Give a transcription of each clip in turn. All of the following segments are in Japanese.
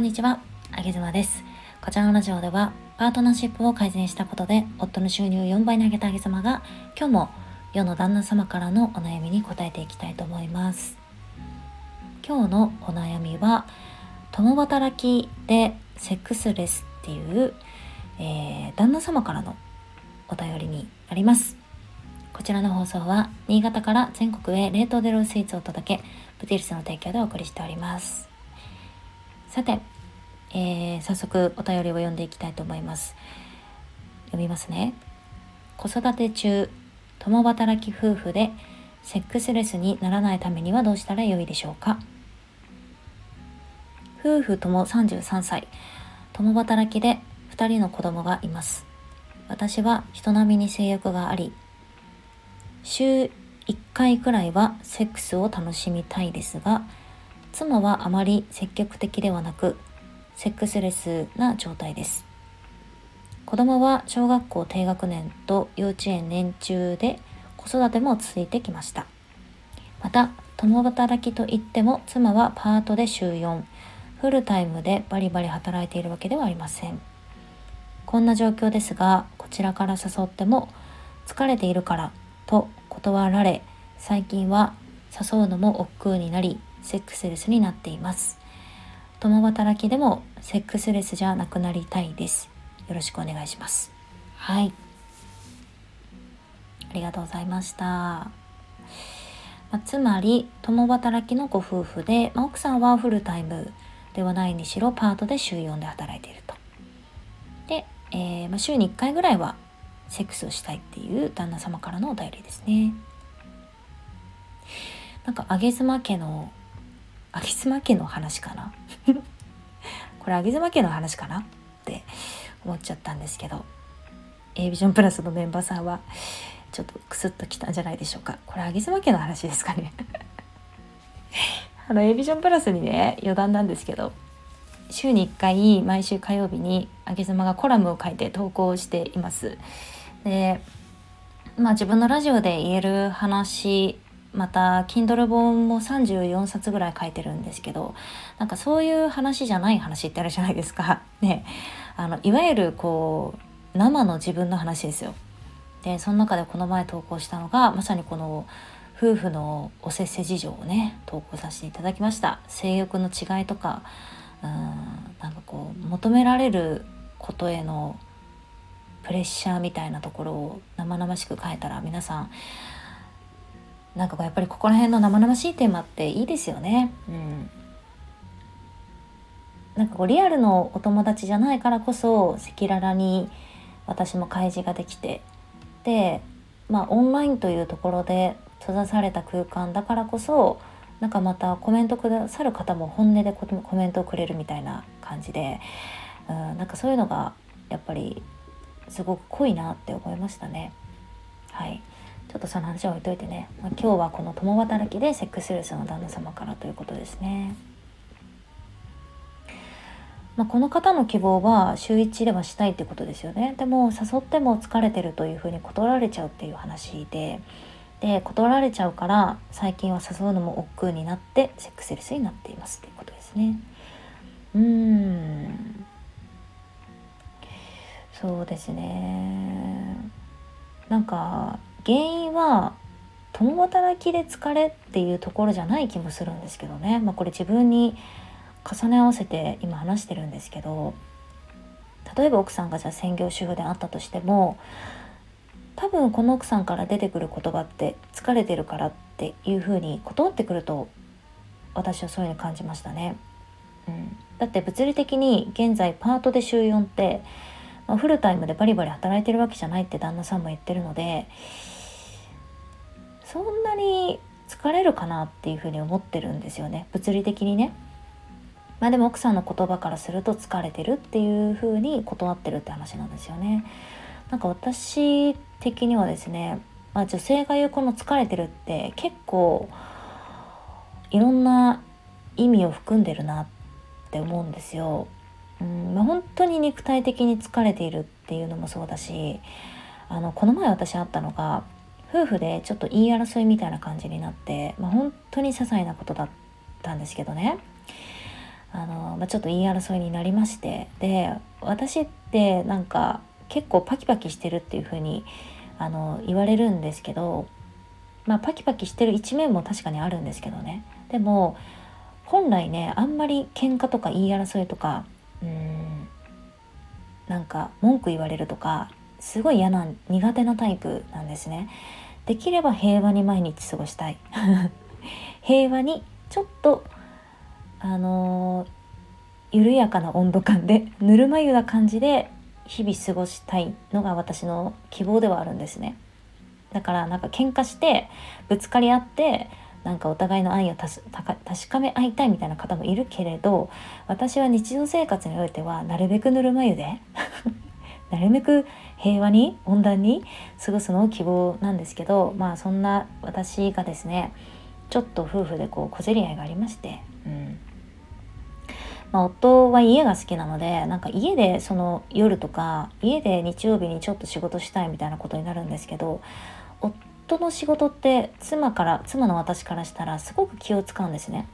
こんにちは、あげずまです。こちらのラジオでは、パートナーシップを改善したことで、夫の収入を4倍に上げたあげずまが、今日も世の旦那様からのお悩みに答えていきたいと思います。今日のお悩みは、共働きでセックスレスっていう、えー、旦那様からのお便りになります。こちらの放送は新潟から全国へ冷凍でロースイーツをお届け、ブティルスの提供でお送りしております。さて、えー、早速お便りを読んでいきたいと思います。読みますね。子育て中、共働き夫婦でセックスレスにならないためにはどうしたらよいでしょうか？夫婦とも33歳、共働きで2人の子供がいます。私は人並みに性欲があり、週1回くらいはセックスを楽しみたいですが妻はあまり積極的ではなくセックスレスな状態です。子供は小学校低学年と幼稚園年中で子育ても続いてきました。また共働きといっても妻はパートで週4フルタイムでバリバリ働いているわけではありません。こんな状況ですがこちらから誘っても疲れているからと断られ最近は誘うのも億劫になりセックスレスになっています。共働きでもセックスレスじゃなくなりたいです。よろしくお願いします。はい。ありがとうございました。まあ、つまり共働きのご夫婦で、まあ、奥さんはフルタイムではないにしろパートで週4で働いていると。で、えー、まあ、週に1回ぐらいはセックスをしたいっていう旦那様からのお便りですね。なんか、あげ妻家の、あげ妻家の話かな？これ、あげ妻家の話かな？って思っちゃったんですけど、A ビジョンプラスのメンバーさんは、ちょっとクスッときたんじゃないでしょうか。これ、あげ妻家の話ですかね？あの、A ビジョンプラスにね、余談なんですけど、週に1回毎週火曜日にあげ妻がコラムを書いて投稿しています。でまあ自分のラジオで言える話また Kindle 本も34冊ぐらい書いてるんですけどなんかそういう話じゃない話ってあるじゃないですか。ねあのいわゆるこう生の自分の話ですよ。でその中でこの前投稿したのがまさにこの夫婦のおせっせ事情をね投稿させていただきました性欲の違いとかうんなんかこう求められることへのプレッシャーみたいなところを生々しく変えたら皆さんなんかこうやっぱりここら辺の生々しいテーマっていいですよね。うん、なんかこうリアルのお友達じゃないからこそ赤裸々に私も開示ができてでまあオンラインというところで閉ざされた空間だからこそなんかまたコメントくださる方も本音でコメントをくれるみたいな感じで、うん、なんかそういうのがやっぱりすごく濃いなって思いましたね。はいちょっとその話は置いといてね、まあ、今日はこの共働きでセックスレスの旦那様からということですね。まあ、この方の希望は週1ではしたいってことですよね。でも誘っても疲れてるというふうに断られちゃうっていう話で、で断られちゃうから最近は誘うのも億劫になってセックスレスになっていますっていうことですね。うんそうですねなんか原因は共働きで疲れっていうところじゃない気もするんですけどね、まあ、これ自分に重ね合わせて今話してるんですけど例えば奥さんがじゃあ専業主婦であったとしても多分この奥さんから出てくる言葉って疲れてるからっていうふうに断ってくると私はそういうふうに感じましたね。うん、だって物理的に現在パートで週4ってまあ、フルタイムでバリバリ働いてるわけじゃないって旦那さんも言ってるのでそんなに疲れるかなっていうふうに思ってるんですよね物理的にね。まあでも奥さんの言葉からすると疲れてるっていうふうに断ってるって話なんですよね。なんか私的にはですね、まあ、女性が言うこの疲れてるって結構いろんな意味を含んでるなって思うんですよ。うんまあ、本当に肉体的に疲れているっていうのもそうだしあのこの前私会ったのが夫婦でちょっと言い争いみたいな感じになって、まあ、本当に些細なことだったんですけどね。あの、まあ、ちょっと言い争いになりましてで私ってなんか結構パキパキしてるっていう風にあに言われるんですけどまあパキパキしてる一面も確かにあるんですけどね。でも本来ねあんまり喧嘩とか言い争いとかうんなんか文句言われるとかすごい嫌な苦手なタイプなんですね。できれば平和に毎日過ごしたい。平和にちょっとあのー、緩やかな温度感でぬるま湯な感じで日々過ごしたいのが私の希望ではあるんですね。だからなんか喧嘩してぶつかり合ってなんかお互いの愛を確かめ合いたいみたいな方もいるけれど私は日常生活においてはなるべくぬるま湯でなるべく平和に温暖に過ごすのを希望なんですけどまあそんな私がですねちょっと夫婦でこう小競り合いがありまして、うんまあ、夫は家が好きなのでなんか家でその夜とか家で日曜日にちょっと仕事したいみたいなことになるんですけど夫の仕事って妻から妻の私からしたらすごく気を使うんですね。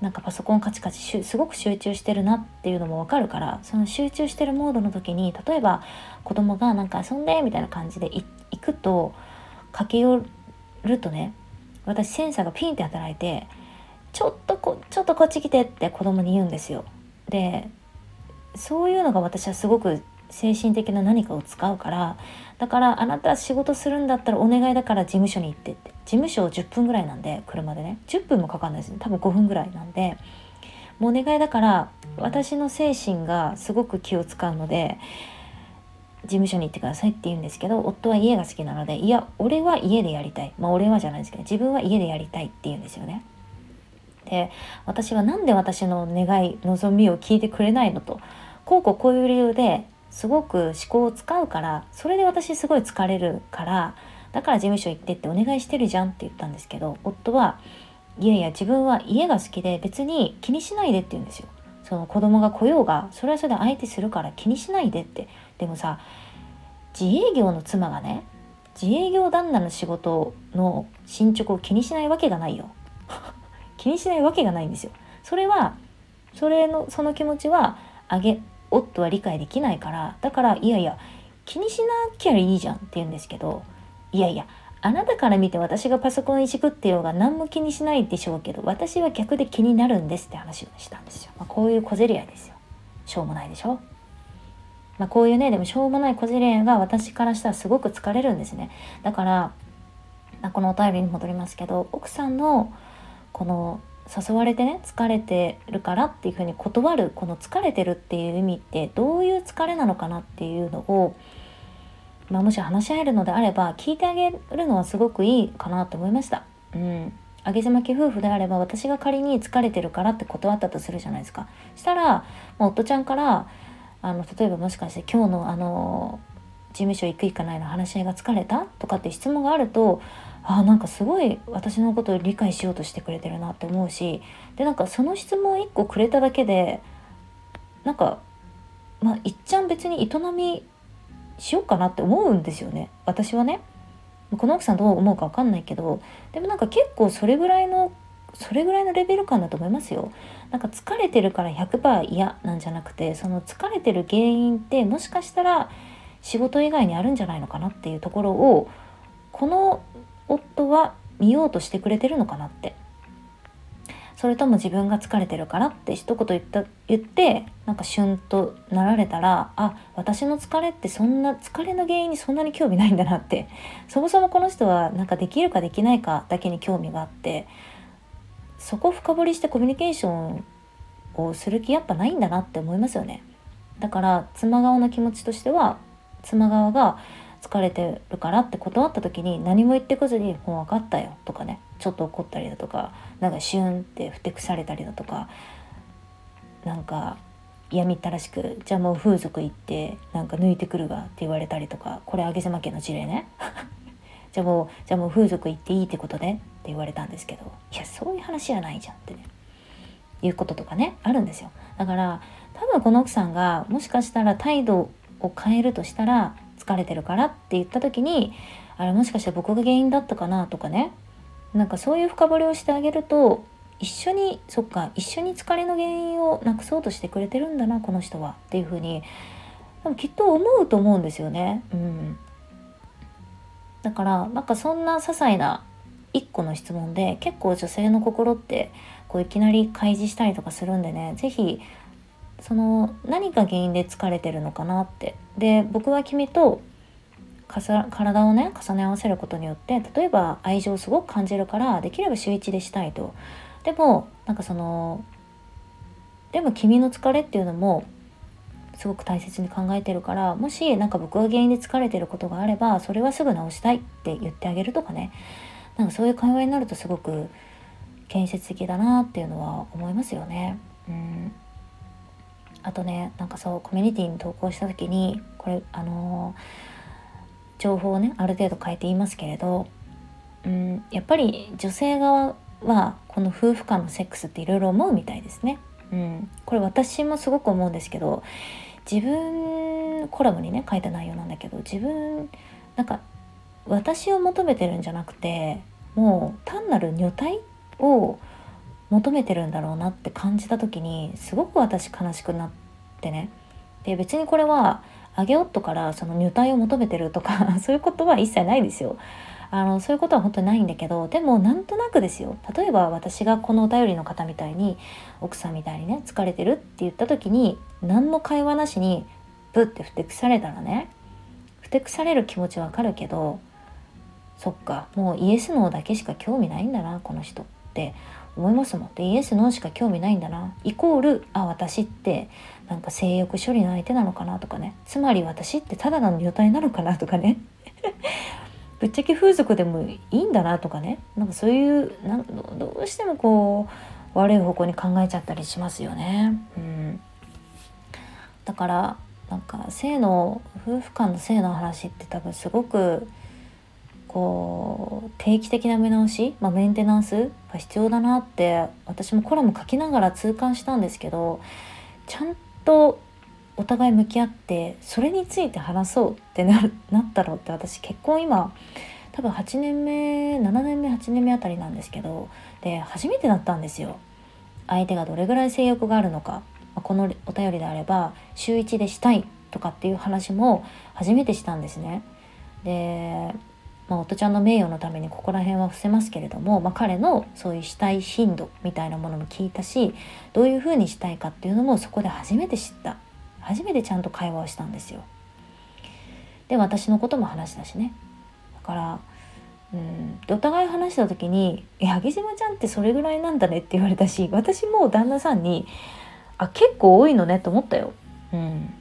なんかパソコンカチカチすごく集中してるなっていうのもわかるからその集中してるモードの時に例えば子供がなんか遊んでみたいな感じで行くと駆け寄るとね私センサーがピンって働いてちょっとこちょっとこっち来てって子供に言うんですよ。でそういうのが私はすごく精神的な何かを使うからだからあなた仕事するんだったらお願いだから事務所に行ってって事務所10分ぐらいなんで車でね。10分もかかんないですね。多分5分ぐらいなんで。もうお願いだから私の精神がすごく気を使うので事務所に行ってくださいって言うんですけど夫は家が好きなのでいや俺は家でやりたい。まあ俺はじゃないですけど自分は家でやりたいって言うんですよね。で私は何で私の願い望みを聞いてくれないのと。こうこうこういう理由ですごく思考を使うからそれで私すごい疲れるからだから事務所行ってってお願いしてるじゃんって言ったんですけど夫はいやいや自分は家が好きで別に気にしないでって言うんですよ。その子供が来ようがそれはそれで相手するから気にしないでって。でもさ自営業の妻がね自営業旦那の仕事の進捗を気にしないわけがないよ。気にしないわけがないんですよ。それはそれのその気持ちはあげ夫は理解できないからだからいやいや気にしなきゃいいじゃんって言うんですけどいやいやあなたから見て私がパソコンいじくってようが何も気にしないでしょうけど私は逆で気になるんですって話をしたんですよ、まあ、こういう小競り合いですよ。しょうもないでしょ？まあ、こういうねでもしょうもない小競り合いが私からしたらすごく疲れるんですね。だから、まあ、このお便りに戻りますけど奥さんのこの誘われてね疲れてるからっていうふうに断るこの疲れてるっていう意味ってどういう疲れなのかなっていうのを、まあ、もし話し合えるのであれば聞いてあげるのはすごくいいかなと思いました。うん上げ妻家夫婦であれば私が仮に疲れてるからって断ったとするじゃないですか。したら、まあ、夫ちゃんからあの例えばもしかして今日のあの事務所行く行かないの話し合いが疲れたとかって質問があるとあなんかすごい私のことを理解しようとしてくれてるなって思うしでなんかその質問1個くれただけでなんかまあいっちゃん別に営みしようかなって思うんですよね。私はね。この奥さんどう思うか分かんないけど。でもなんか結構それぐらいのそれぐらいのレベル感だと思いますよ。なんか疲れてるから100%嫌なんじゃなくてその疲れてる原因ってもしかしたら仕事以外にあるんじゃないのかなっていうところをこの夫は見ようとしてくれてるのかなって。それとも自分が疲れてるからって一言言った言ってなんかシュンとなられたらあ私の疲れってそんな疲れの原因にそんなに興味ないんだなって。そもそもこの人はなんかできるかできないかだけに興味があってそこ深掘りしてコミュニケーションをする気やっぱないんだなって思いますよね。だから妻側の気持ちとしては妻側が疲れてるからって断った時に何も言ってこずに「もう分かったよ」とかねちょっと怒ったりだとかなんかシュンってふてくされたりだとかなんか嫌みったらしく「じゃあもう風俗行ってなんか抜いてくるわ」って言われたりとかこれ上妻家の事例ね。じゃあもうじゃあもう風俗行っていいってことねって言われたんですけどいやそういう話じゃないじゃんってねいうこととかねあるんですよ。だから多分この奥さんがもしかしたら態度を変えるとしたら疲れてるからって言った時にあれもしかして僕が原因だったかなとかねなんかそういう深掘りをしてあげると一緒にそっか一緒に疲れの原因をなくそうとしてくれてるんだなこの人はっていうふうにきっと思うと思うんですよね。うん、だからなんかそんな些細な一個の質問で結構女性の心ってこういきなり開示したりとかするんでね是非その何が原因で疲れてるのかなって。で僕は君と体をね重ね合わせることによって例えば愛情をすごく感じるからできれば週1でしたいと。でもなんかそのでも君の疲れっていうのもすごく大切に考えてるからもし何か僕が原因で疲れてることがあればそれはすぐ直したいって言ってあげるとかね。なんかそういう会話になるとすごく建設的だなっていうのは思いますよね。うん。あとねなんかそうコミュニティに投稿した時にこれあのー、情報をねある程度変えて言いますけれど、うん、やっぱり女性側はこの夫婦間のセックスっていろいろ思うみたいですね。うん、これ私もすごく思うんですけど自分コラムにね書いた内容なんだけど自分なんか私を求めてるんじゃなくてもう単なる女体を求めてるんだろうなって感じた時にすごく私悲しくなってね。で別にこれはあげ夫からその女体を求めてるとか そういうことは一切ないですよ。あのそういうことは本当にないんだけどでもなんとなくですよ。例えば私がこのお便りの方みたいに奥さんみたいにね疲れてるって言った時に何も会話なしにブッてふてくされたらねふてくされる気持ちわかるけどそっかもうイエスノーだけしか興味ないんだなこの人って思いますもん。でイエスノーしか興味ないんだな。イコールあ私ってなんか性欲処理の相手なのかなとかね。つまり私ってただの女体なのかなとかね。ぶっちゃけ風俗でもいいんだなとかね。なんかそういうなんどうしてもこう悪い方向に考えちゃったりしますよね。うん、だからなんか性の夫婦間の性の話って多分すごくこう定期的な見直し、まあ、メンテナンスが必要だなって私もコラム書きながら痛感したんですけどちゃんとお互い向き合ってそれについて話そうってな ったろうって私結婚今多分8年目7年目8年目あたりなんですけどで初めてだったんですよ。相手がどれぐらい性欲があるのかこのお便りであれば週1でしたいとかっていう話も初めてしたんですね。でまあ、夫ちゃんの名誉のためにここら辺は伏せますけれども、まあ、彼のそういうしたい頻度みたいなものも聞いたしどういうふうにしたいかっていうのもそこで初めて知った初めてちゃんと会話をしたんですよ。で私のことも話したしねだからうんお互い話した時に「八木島ちゃんってそれぐらいなんだね」って言われたし私も旦那さんに「あ結構多いのね」と思ったよ。うん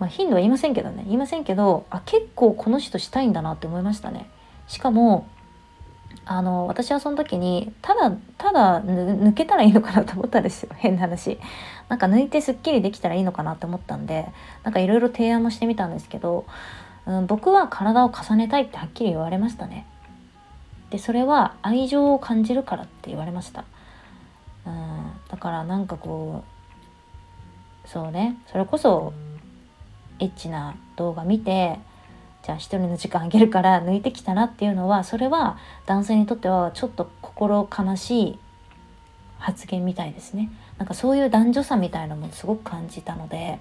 まあ、頻度は言いませんけどね。言いませんけどあ結構この人したいんだなって思いましたね。しかもあの私はその時にただただ抜けたらいいのかなと思ったんですよ。変な話。なんか抜いてすっきりできたらいいのかなって思ったんでなんかいろいろ提案もしてみたんですけど、うん、僕は体を重ねたいってはっきり言われましたね。でそれは愛情を感じるからって言われました、うん、だからなんかこうそうね。それこそエッチな動画見てじゃあ一人の時間あげるから抜いてきたなっていうのはそれは男性にとってはちょっと心悲しい発言みたいですね。なんかそういう男女差みたいなのもすごく感じたので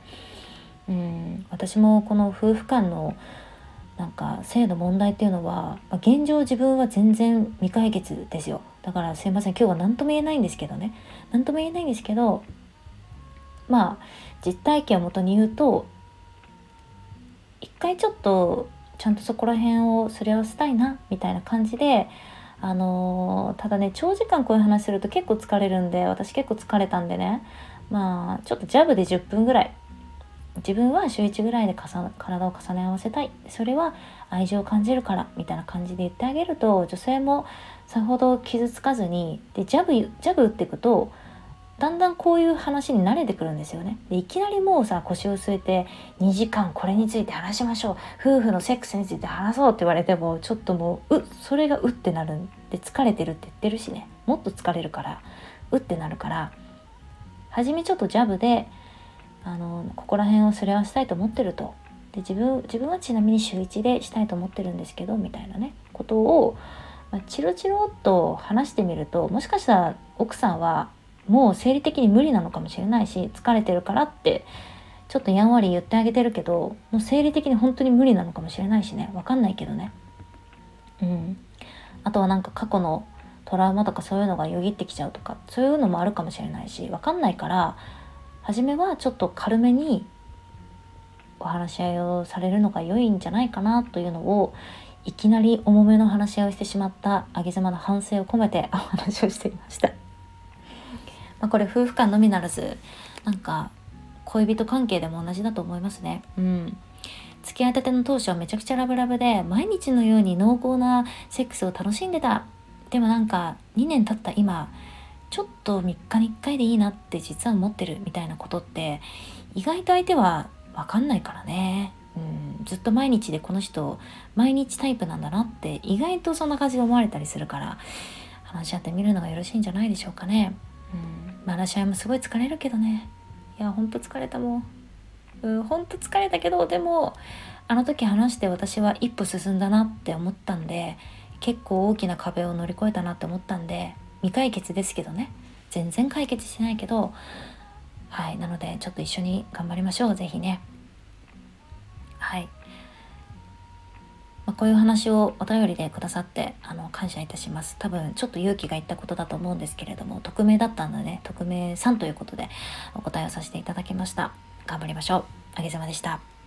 うん私もこの夫婦間のなんか性の問題っていうのは、まあ、現状自分は全然未解決ですよ。だからすいません今日は何とも言えないんですけどね。何とも言えないんですけどまあ実体験をもとに言うと回ちょっとちゃんとそこら辺をすり合わせたいなみたいな感じであのー、ただね長時間こういう話すると結構疲れるんで私結構疲れたんでねまあちょっとジャブで10分ぐらい。自分は週1ぐらいで体を重ね合わせたい。それは愛情を感じるからみたいな感じで言ってあげると女性もさほど傷つかずにでジャブジャブ打っていくとだんだんこういう話に慣れてくるんですよね。でいきなりもうさ腰を据えて2時間これについて話しましょう。夫婦のセックスについて話そうって言われてもちょっともううそれがうってなるんで疲れてるって言ってるしね。もっと疲れるからうってなるから初めちょっとジャブであのここら辺をすり合わせたいと思ってると。で自分自分はちなみに週1でしたいと思ってるんですけどみたいなねことをまあ、チロチロっと話してみるともしかしたら奥さんはもう生理的に無理なのかもしれないし疲れてるからってちょっとやんわり言ってあげてるけどもう生理的に本当に無理なのかもしれないしね。わかんないけどね。うん。あとはなんか過去のトラウマとかそういうのがよぎってきちゃうとかそういうのもあるかもしれないしわかんないから初めはちょっと軽めにお話し合いをされるのが良いんじゃないかなというのをいきなり重めの話し合いをしてしまったあげ妻の反省を込めてお話をしていました。まあ、これ夫婦間のみならずなんか恋人関係でも同じだと思いますね。うん。付き合いたての当初はめちゃくちゃラブラブで毎日のように濃厚なセックスを楽しんでた。でもなんか2年経った今ちょっと3日に1回でいいなって実は思ってるみたいなことって意外と相手は分かんないからね。うん、ずっと毎日でこの人毎日タイプなんだなって意外とそんな感じで思われたりするから話し合ってみるのがよろしいんじゃないでしょうかね。うん、話し合いもすごい疲れるけどね。いやほんと疲れたもん。うん、ほんと疲れたけどでもあの時話して私は一歩進んだなって思ったんで結構大きな壁を乗り越えたなって思ったんで未解決ですけどね。全然解決してないけどはいなのでちょっと一緒に頑張りましょう。是非ね。はい、まあ、こういう話をお便りでくださってあの感謝いたします。多分ちょっと勇気がいったことだと思うんですけれども匿名だったのでね匿名さんということでお答えをさせていただきました。頑張りましょう。あげざまでした。